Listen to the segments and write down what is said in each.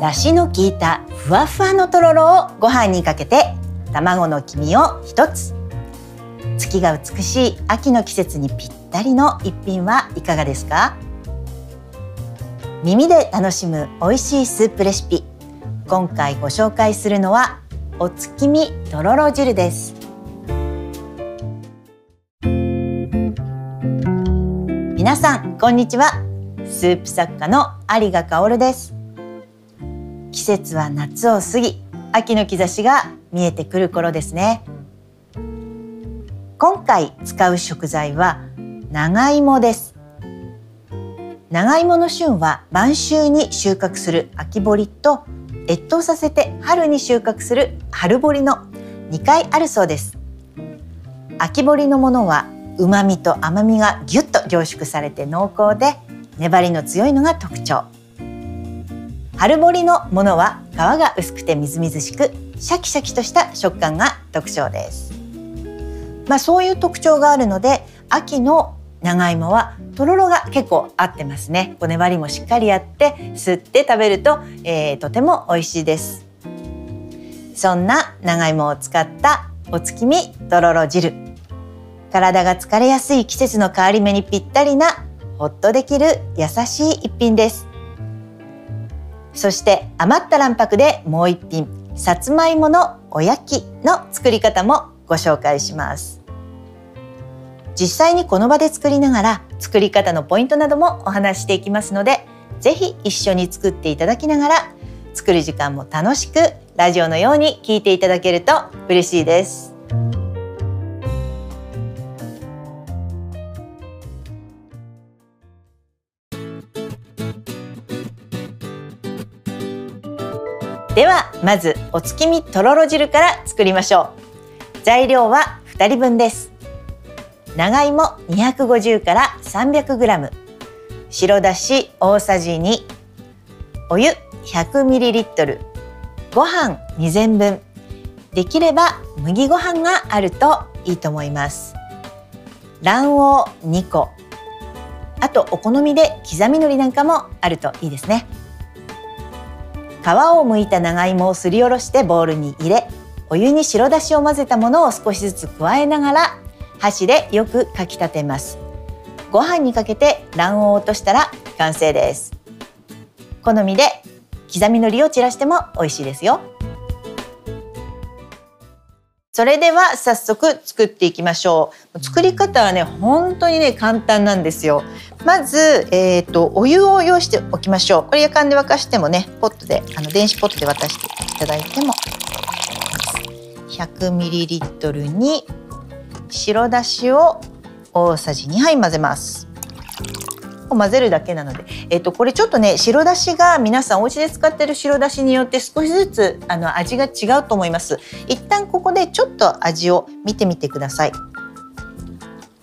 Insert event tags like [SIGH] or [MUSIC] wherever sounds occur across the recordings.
出汁の効いたふわふわのとろろをご飯にかけて卵の黄身を一つ。月が美しい秋の季節にぴったりの一品はいかがですか？耳で楽しむ美味しいスープレシピ。今回ご紹介するのはお月見とろろ汁です。皆さんこんにちは。スープ作家の有賀香です。季節は夏を過ぎ秋の兆しが見えてくる頃ですね。今回使う食材は長芋です。長芋の旬は晩秋に収穫する秋掘りと越冬させて春に収穫する春掘りの2回あるそうです。秋掘りのものは旨味と甘みがぎゅっと凝縮されて濃厚で粘りの強いのが特徴。春掘りのものは皮が薄くてみずみずしくシャキシャキとした食感が特徴です。まあそういう特徴があるので秋の長芋はとろろが結構合ってますね。こう粘りもしっかりあって吸って食べると、えー、とても美味しいです。そんな長芋を使ったお月見とろろ汁。体が疲れやすい季節の変わり目にぴったりなほっとできる優しい一品です。そして余った卵白でもう一品さつまいものおやきの作り方もご紹介します実際にこの場で作りながら作り方のポイントなどもお話していきますのでぜひ一緒に作っていただきながら作る時間も楽しくラジオのように聞いていただけると嬉しいです。ではまずお月見とろろ汁から作りましょう。材料は2人分です。長芋250から 300g 白だし大さじ2お湯 100ml ご飯2膳分。できれば麦ご飯があるといいと思います。卵黄2個。あとお好みで刻み海苔なんかもあるといいですね。皮を剥いた長芋をすりおろしてボウルに入れお湯に白だしを混ぜたものを少しずつ加えながら箸でよくかき立てます。ご飯にかけて卵黄を落としたら完成です。好みで刻み海苔を散らしても美味しいですよ。それでは早速作っていきましょう。作り方はね本当にね簡単なんですよ。まず、えーと、お湯を用意しておきましょう。これやかんで沸かしてもねポットであの電子ポットで沸かしていただいても。100ml に白だしを大さじ2杯混ぜます混ぜるだけなので、えっと、これちょっとね白だしが皆さんお家で使ってる白だしによって少しずつあの味が違うと思います。一旦ここでちょっと味を見てみてください。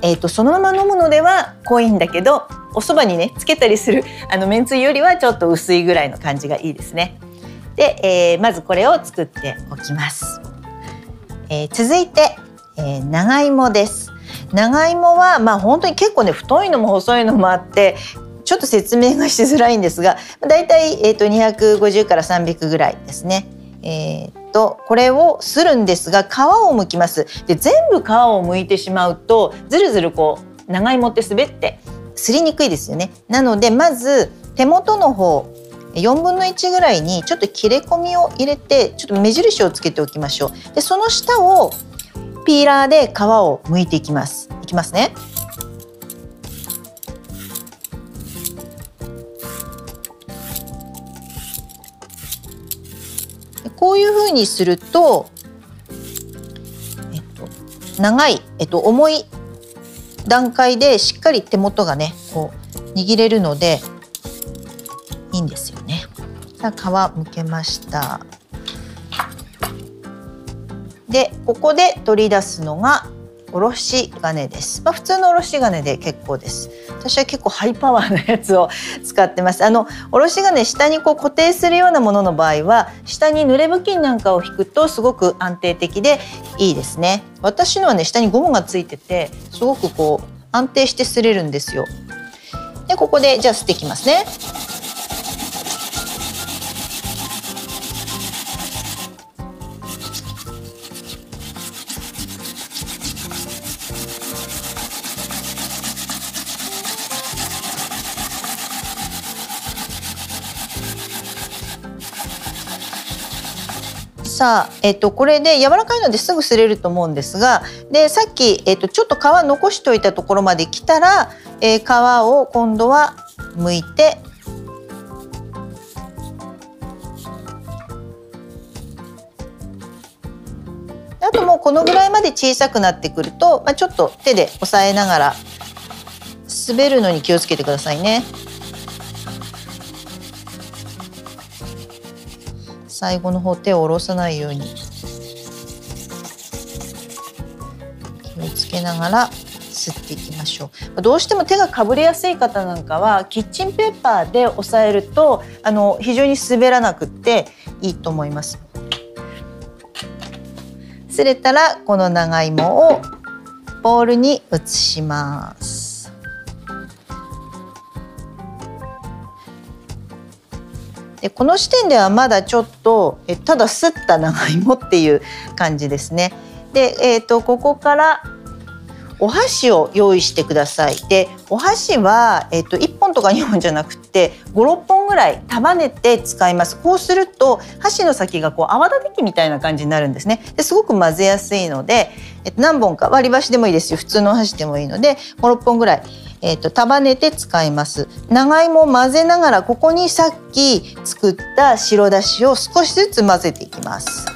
えっと、そのまま飲むのでは濃いんだけどお蕎麦にねつけたりするあのめんつゆよりはちょっと薄いぐらいの感じがいいですね。で、えー、まずこれを作っておきます、えー、続いて、えー、長芋です。長芋はまあ本当に結構ね太いのも細いのもあってちょっと説明がしづらいんですがだいたい、えーと、250から300ぐらいですね。えーとこれをするんですが皮を剥きます。で全部皮を剥いてしまうとずるずるこう長芋って滑ってすりにくいですよね。なのでまず手元の方4分の1ぐらいにちょっと切れ込みを入れてちょっと目印をつけておきましょう。でその下をピーラーで皮を剥いていきますいきますねこういうふうにすると、えっと、長い、えっと、重い段階でしっかり手元がねこう握れるのでいいんですよね。さあ皮むけました。でここで取り出すのがおろし金です、まあ、普通のおろし金で結構です。私は結構ハイパワーなやつを使ってます。あのおろし金下にこう固定するようなものの場合は下に濡れ布巾なんかを引くとすごく安定的でいいですね。私のはね下にゴムがついててすごくこう安定して擦れるんですよ。でここでじゃあ吸っていきますね。さあ、えっと、これで柔らかいのですぐ擦れると思うんですがでさっき、えっと、ちょっと皮残しておいたところまで来たら、えー、皮を今度は剥いてあともうこのぐらいまで小さくなってくると、まあ、ちょっと手で押さえながら滑るのに気をつけてくださいね。最後の方手を下ろさないように。気をつけながら吸っていきましょう。どうしても手がかぶれやすい方なんかはキッチンペーパーで押さえるとあの非常に滑らなくっていいと思います。すれたらこの長芋をボウルに移します。でこの時点ではまだちょっとえただすった長芋っていう感じですねで、えーと、ここからお箸を用意してください。で、お箸はえっ、と1本とか2本じゃなくて5、6本ぐらい束ねて使います。こうすると箸の先がこう泡立て器みたいな感じになるんですね。ですごく混ぜやすいので、えっ、と何本か割り箸でもいいですよ。普通のお箸でもいいので5、6本ぐらい。えーと、束ねて使います長芋を混ぜながらここにさっき作った白だしを少しずつ混ぜていきます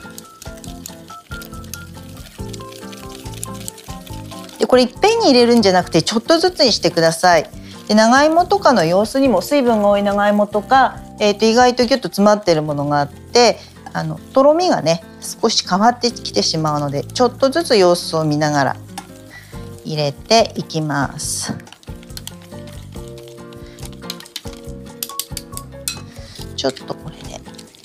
でこれいっぺんに入れるんじゃなくてちょっとずつにしてください。で長芋とかの様子にも水分が多い長芋とか、えー、と意外とギュッと詰まってるものがあってあのとろみがね少し変わってきてしまうのでちょっとずつ様子を見ながら入れていきます。ちょっとこれで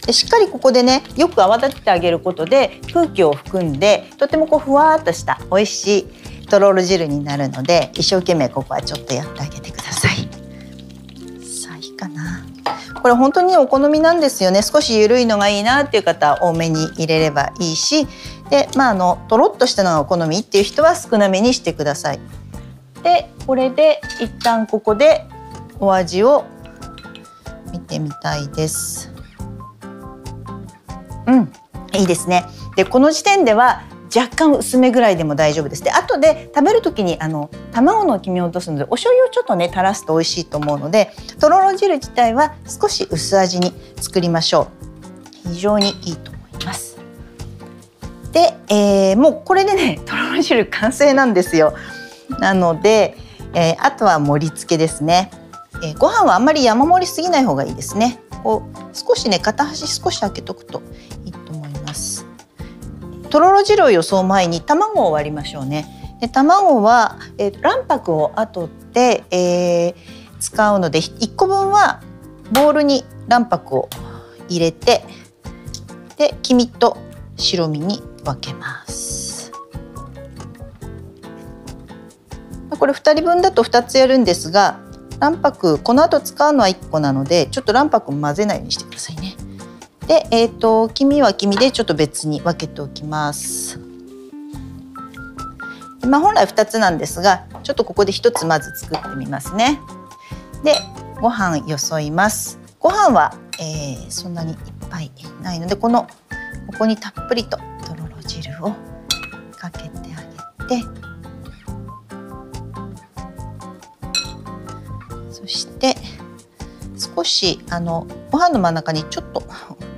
でしっかりここでねよく泡立ててあげることで空気を含んでとてもこうふわっとした美味しいとろろ汁になるので一生懸命ここはちょっとやってあげてください。さあいいかな。これ本当にお好みなんですよね少し緩いのがいいなっていう方は多めに入れればいいしでまああのとろっとしたのがお好みっていう人は少なめにしてください。でこれで一旦ここでお味をてみたいです。うんいいですね。でこの時点では若干薄めぐらいでも大丈夫です。で後で食べる時にあの卵の黄身を落とすのでお醤油をちょっとね垂らすと美味しいと思うのでとろろ汁自体は少し薄味に作りましょう。非常にいいと思います。で、えー、もうこれでねとろろ汁完成なんですよ。なので、えー、あとは盛り付けですね。えー、ご飯はあんまり山盛りすぎない方がいいですね。こう少しね片端少し開けとくといいと思います。とろろ汁を予想前に卵を割りましょうね。で卵は、えー、卵白を後で、えー、使うので1個分はボウルに卵白を入れてで黄身と白身に分けます。これ2人分だと2つやるんですが卵白この後使うのは1個なのでちょっと卵白混ぜないようにしてくださいね。で、えーと、黄身は黄身でちょっと別に分けておきます。まあ、本来2つなんですがちょっとここで1つまず作ってみますね。でご飯よそいます。ご飯は、えー、そんなにいっぱいないのでこのここにたっぷりととろろ汁をかけてあげてしあのご飯の真ん中にちょっと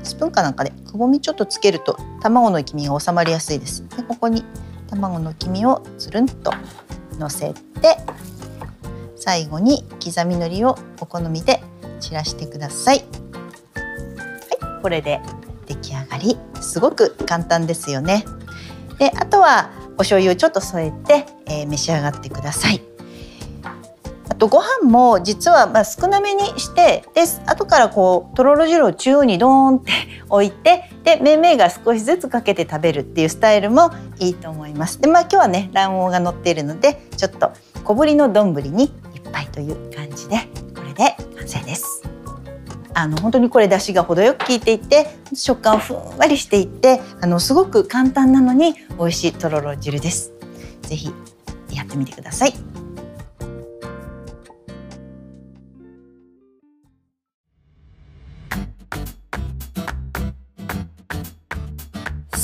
スプーンかなんかでくぼみちょっとつけると卵の黄身が収まりやすいです。でここに卵の黄身をつるんとのせて最後に刻みのりをお好みで散らしてください。はい、これで出来上がりすごく簡単ですよね。であとはお醤油をちょっと添えて、えー、召し上がってください。とご飯も実はまあ少なめにしてで後からこうとろろ汁を中央にドーンって置いて [LAUGHS] でめんめいが少しずつかけて食べるっていうスタイルもいいと思います。でまあ今日はね卵黄が乗っているのでちょっと小ぶりの丼にいっぱいという感じでこれで完成です。あの本当にこれ出汁が程よく効いていて食感ふんわりしていてあのすごく簡単なのに美味しいとろろ汁です。ぜひやってみてください。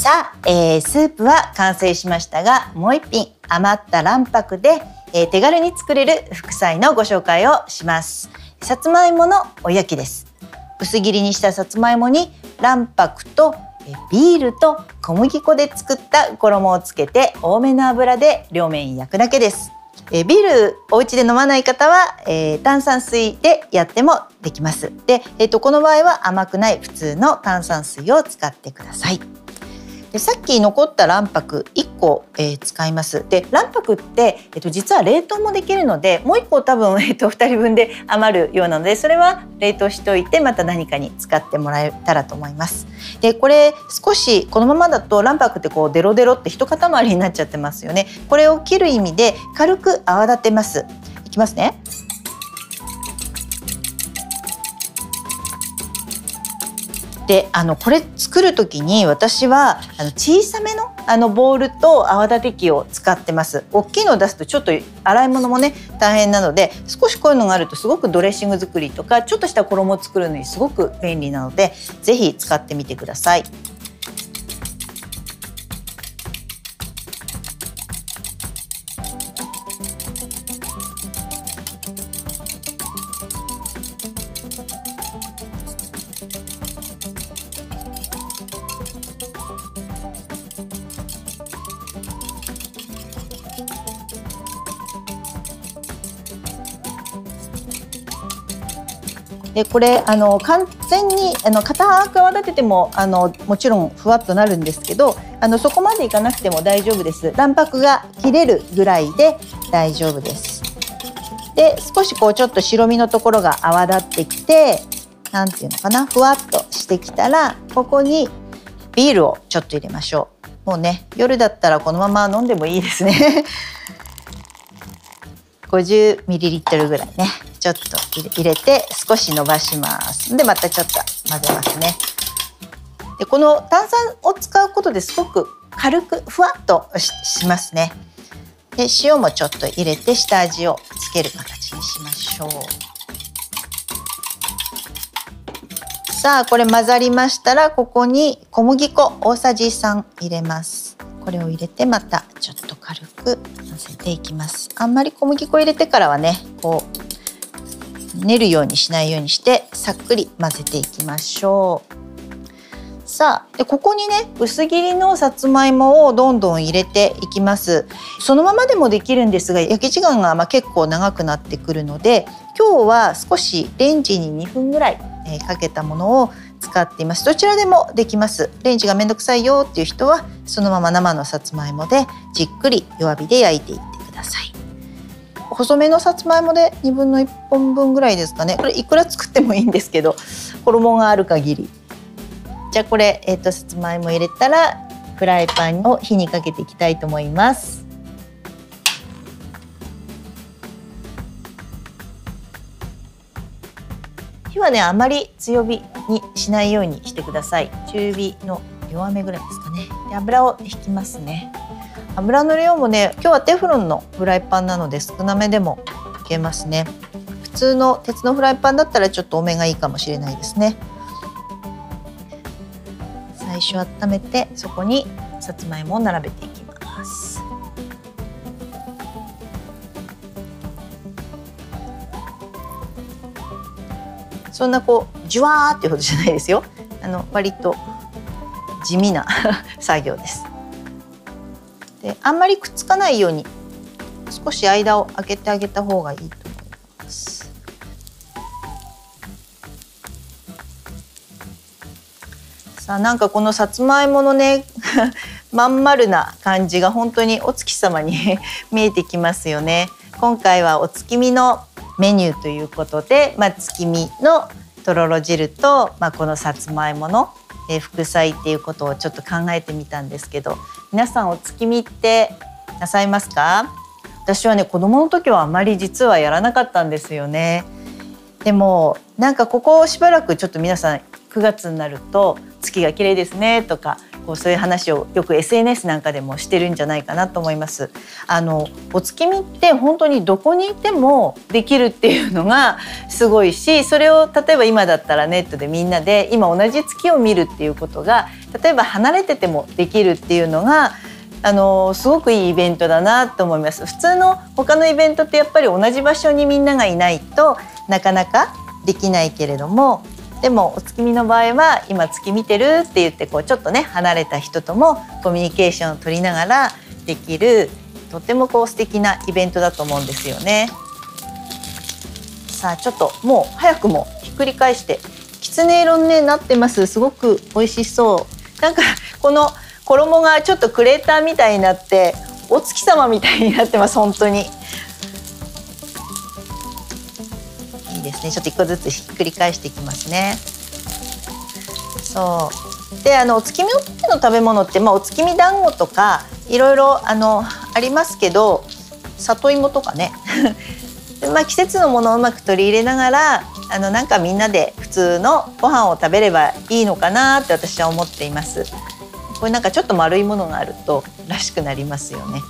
さあ、えー、スープは完成しましたがもう一品余った卵白で、えー、手軽に作れる副菜のご紹介をします。さつまいものおやきです。薄切りにしたさつまいもに卵白とビールと小麦粉で作った衣をつけて多めの油で両面焼くだけです。えビールお家で飲まない方は、えー、炭酸水でやってもできます。で、えーとこの場合は甘くない普通の炭酸水を使ってください。でさっき残った卵白1個、えー、使います。で卵白って、えー、と実は冷凍もできるのでもう1個多分、えー、と2人分で余るようなのでそれは冷凍しておいてまた何かに使ってもらえたらと思います。でこれ少しこのままだと卵白ってこうデロデロって一塊になっちゃってますよね。これを切る意味で軽く泡立てます。いきますね。であのこれ作る時に私はあの小さめのあのボウルと泡立て器を使ってます大きいのを出すとちょっと洗い物もね大変なので少しこういうのがあるとすごくドレッシング作りとかちょっとした衣を作るのにすごく便利なので是非使ってみてください。でこれあの完全にあの硬く泡立ててもあのもちろんふわっとなるんですけどあのそこまでいかなくても大丈夫です。卵白が切れるぐらいで大丈夫です。で少しこうちょっと白身のところが泡立ってきて何ていうのかなふわっとしてきたらここにビールをちょっと入れましょう。もうね夜だったらこのまま飲んでもいいですね。50ml ぐらいねちょっと入れて少し伸ばします。でまたちょっと混ぜますね。でこの炭酸を使うことですごく軽くふわっとしますね。で塩もちょっと入れて下味をつける形にしましょう。さあこれ混ざりましたらここに小麦粉大さじ3入れます。これを入れてまたちょっと軽く混ぜていきますあんまり小麦粉入れてからはねこう練るようにしないようにしてさっくり混ぜていきましょう。さあでここにね薄切りのさつまいもをどんどん入れていきますそのままでもできるんですが焼き時間がま結構長くなってくるので今日は少しレンジに2分ぐらい、えかけたものを使っています。どちらでもできます。レンジがめんどくさいよっていう人はそのまま生のさつまいもでじっくり弱火で焼いていってください。細めのさつまいもで1分の1本分ぐらいですかね。これいくら作ってもいいんですけど衣がある限り。じゃあこれ、えーと、さつまいも入れたらフライパンを火にかけていきたいと思います。火はねあまり強火にしないようにしてください。中火の弱めぐらいですかね。で油を引きますね。油の量もね今日はテフロンのフライパンなので少なめでもいけますね。普通の鉄のフライパンだったらちょっと多めがいいかもしれないですね。最初温めてそこにさつまいもを並べていきます。そんなこうじゅわーっていうほどじゃないですよあの割と地味な [LAUGHS] 作業ですであんまりくっつかないように少し間を空けてあげた方がいいと思います。さあなんかこのさつまいものね [LAUGHS] まん丸な感じが本当にお月様に [LAUGHS] 見えてきますよね。今回はお月見のメニューということで、まあ、月見のとろろ汁と、まあ、このさつまいものえー、副菜っていうことをちょっと考えてみたんですけど皆さんお月見ってなさいますか？私はね子供の時はあまり実はやらなかったんですよね。でもなんかここしばらくちょっと皆さん9月になると月が綺麗ですねとかこうそういう話をよく SNS なんかでもしてるんじゃないかなと思います。あのお月見って本当にどこにいてもできるっていうのがすごいしそれを例えば今だったらネットでみんなで今同じ月を見るっていうことが例えば離れててもできるっていうのがあのすごくいいイベントだなと思います普通の他のイベントってやっぱり同じ場所にみんながいないとなかなかできないけれどもでもお月見の場合は今月見てるって言ってこうちょっとね離れた人ともコミュニケーションを取りながらできるとてもこう素敵なイベントだと思うんですよね。さあちょっともう早くもひっくり返してきつね色に、なってます。すごく美味しそう。なんかこの衣がちょっとクレーターみたいになってお月様みたいになってます本当に。ですね。ちょっと一個ずつひっくり返していきますね。そう。であのお月見の食べ物って、まあ、お月見団子とかいろいろあのありますけど里芋とかね。[LAUGHS] で、まあ、季節のものをうまく取り入れながらあのなんかみんなで普通のご飯を食べればいいのかなって私は思っています。これなんかちょっと丸いものがあるとらしくなりますよね。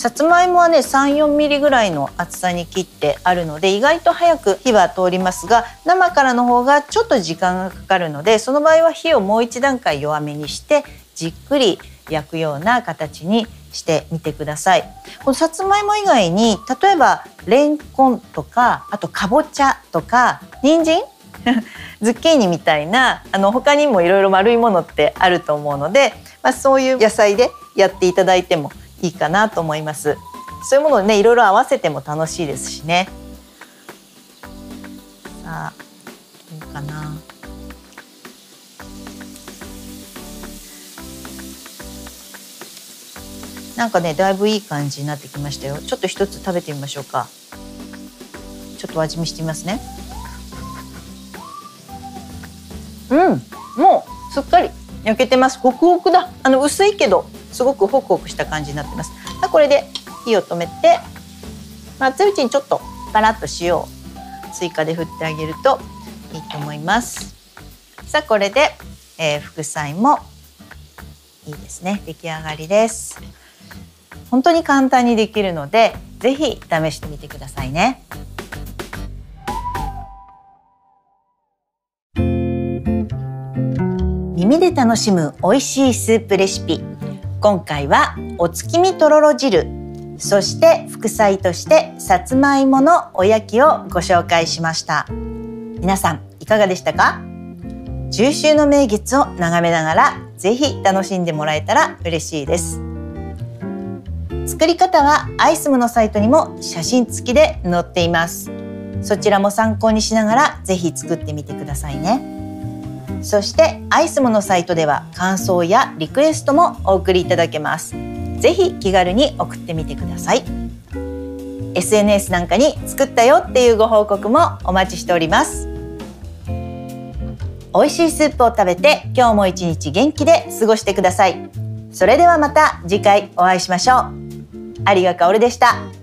さつまいもはね34ミリぐらいの厚さに切ってあるので意外と早く火は通りますが生からの方がちょっと時間がかかるのでその場合は火をもう一段階弱めにしてじっくり焼くような形にしてみてください。このさつまいも以外に例えばレンコンとかあとかぼちゃとか人参？[LAUGHS] ズッキーニみたいなあの他にもいろいろ丸いものってあると思うので、まあ、そういう野菜でやっていただいてもいいかなと思います。そういうものをねいろいろ合わせても楽しいですしね。さあどうかな。なんかねだいぶいい感じになってきましたよ。ちょっと一つ食べてみましょうか。ちょっと味見してみますね。うんもうすっかり焼けてます。ホクホクだ。あの薄いけど。すごくホクホクした感じになってます。これで火を止めて、まあ、熱いうちにちょっとパラッと塩を追加で振ってあげるといいと思います。さあこれで、えー、副菜もいいですね出来上がりです。本当に簡単にできるのでぜひ試してみてくださいね。耳で楽しむ美味しいスープレシピ今回はお月見とろろ汁そして副菜としてさつまいものおやきをご紹介しました。皆さんいかがでしたか？中秋の名月を眺めながらぜひ楽しんでもらえたら嬉しいです。作り方はアイスムのサイトにも写真付きで載っています。そちらも参考にしながらぜひ作ってみてくださいね。そしてアイスモのサイトでは感想やリクエストもお送りいただけます。ぜひ気軽に送ってみてください。SNS なんかに作ったよっていうご報告もお待ちしております。美味しいスープを食べて今日も一日元気で過ごしてください。それではまた次回お会いしましょう。有賀香織でした。